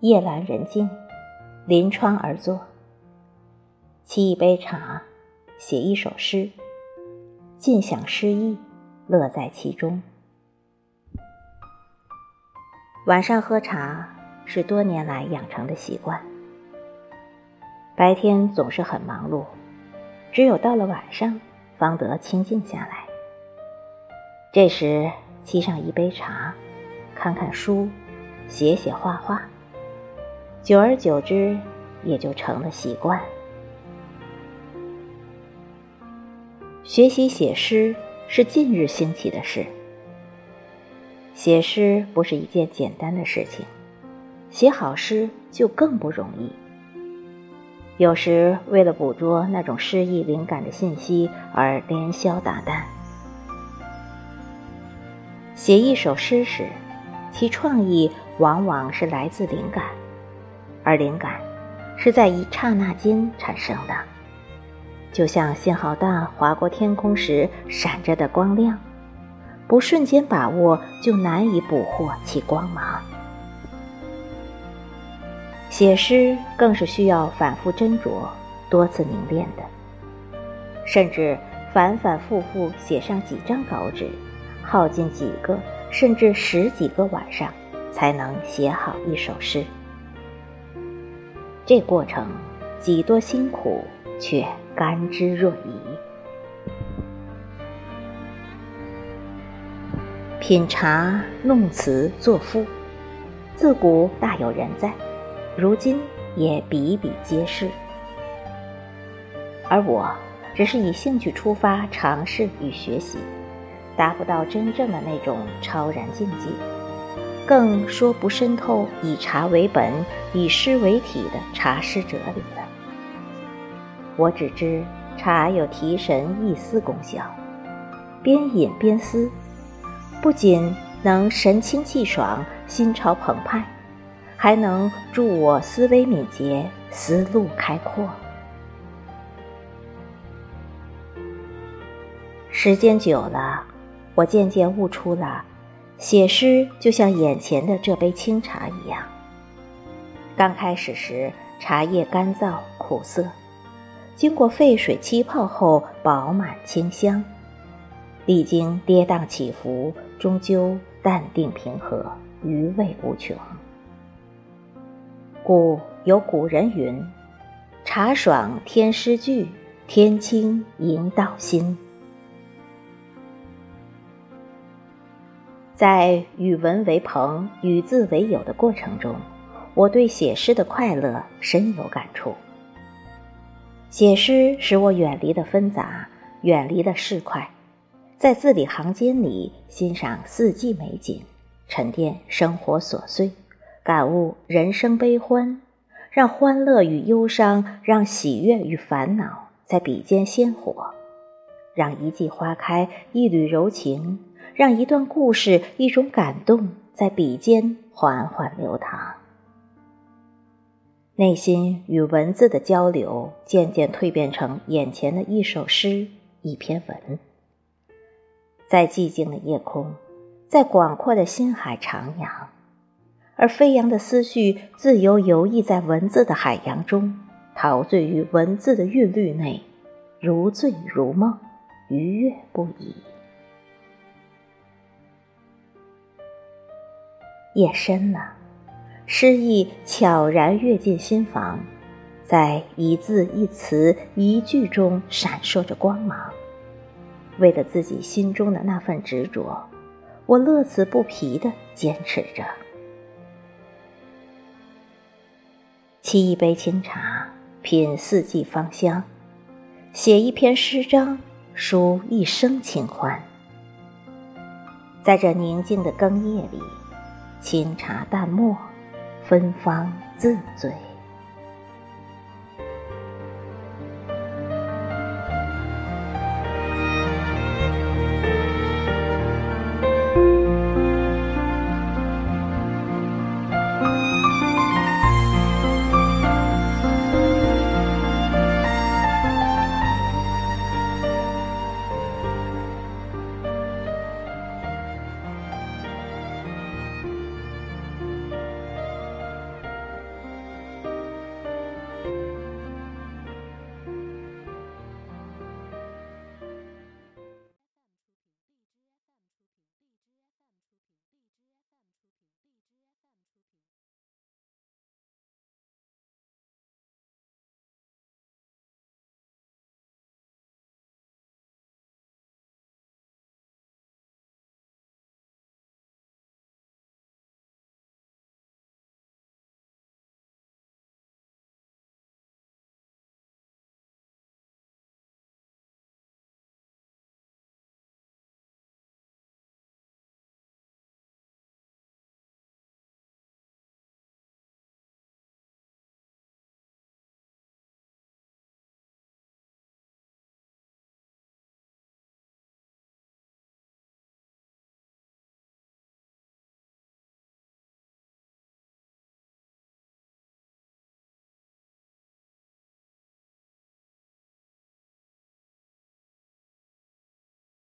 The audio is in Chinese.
夜阑人静，临窗而坐，沏一杯茶，写一首诗，尽享诗意，乐在其中。晚上喝茶是多年来养成的习惯。白天总是很忙碌，只有到了晚上，方得清静下来。这时沏上一杯茶，看看书，写写画画，久而久之，也就成了习惯。学习写诗是近日兴起的事。写诗不是一件简单的事情，写好诗就更不容易。有时为了捕捉那种诗意灵感的信息而连宵达旦。写一首诗时，其创意往往是来自灵感，而灵感是在一刹那间产生的，就像信号弹划过天空时闪着的光亮，不瞬间把握就难以捕获其光芒。写诗更是需要反复斟酌、多次凝练的，甚至反反复复写上几张稿纸，耗尽几个甚至十几个晚上，才能写好一首诗。这过程几多辛苦，却甘之若饴。品茶、弄词、作赋，自古大有人在。如今也比比皆是，而我只是以兴趣出发尝试与学习，达不到真正的那种超然境界，更说不渗透以茶为本、以诗为体的茶诗哲理了。我只知茶有提神益思功效，边饮边思，不仅能神清气爽、心潮澎湃。还能助我思维敏捷，思路开阔。时间久了，我渐渐悟出了，写诗就像眼前的这杯清茶一样。刚开始时，茶叶干燥苦涩，经过沸水沏泡后，饱满清香。历经跌宕起伏，终究淡定平和，余味无穷。故有古人云：“茶爽天诗句，天清吟道心。”在与文为朋、与字为友的过程中，我对写诗的快乐深有感触。写诗使我远离了纷杂，远离了市侩，在字里行间里欣赏四季美景，沉淀生活琐碎。感悟人生悲欢，让欢乐与忧伤，让喜悦与烦恼在笔尖鲜活，让一季花开，一缕柔情，让一段故事，一种感动在笔尖缓缓流淌。内心与文字的交流渐渐蜕变成眼前的一首诗，一篇文，在寂静的夜空，在广阔的心海徜徉。而飞扬的思绪自由游弋在文字的海洋中，陶醉于文字的韵律内，如醉如梦，愉悦不已。夜深了，诗意悄然跃进心房，在一字一词一句中闪烁着光芒。为了自己心中的那份执着，我乐此不疲地坚持着。沏一杯清茶，品四季芳香；写一篇诗章，抒一生清欢。在这宁静的更夜里，清茶淡墨，芬芳自醉。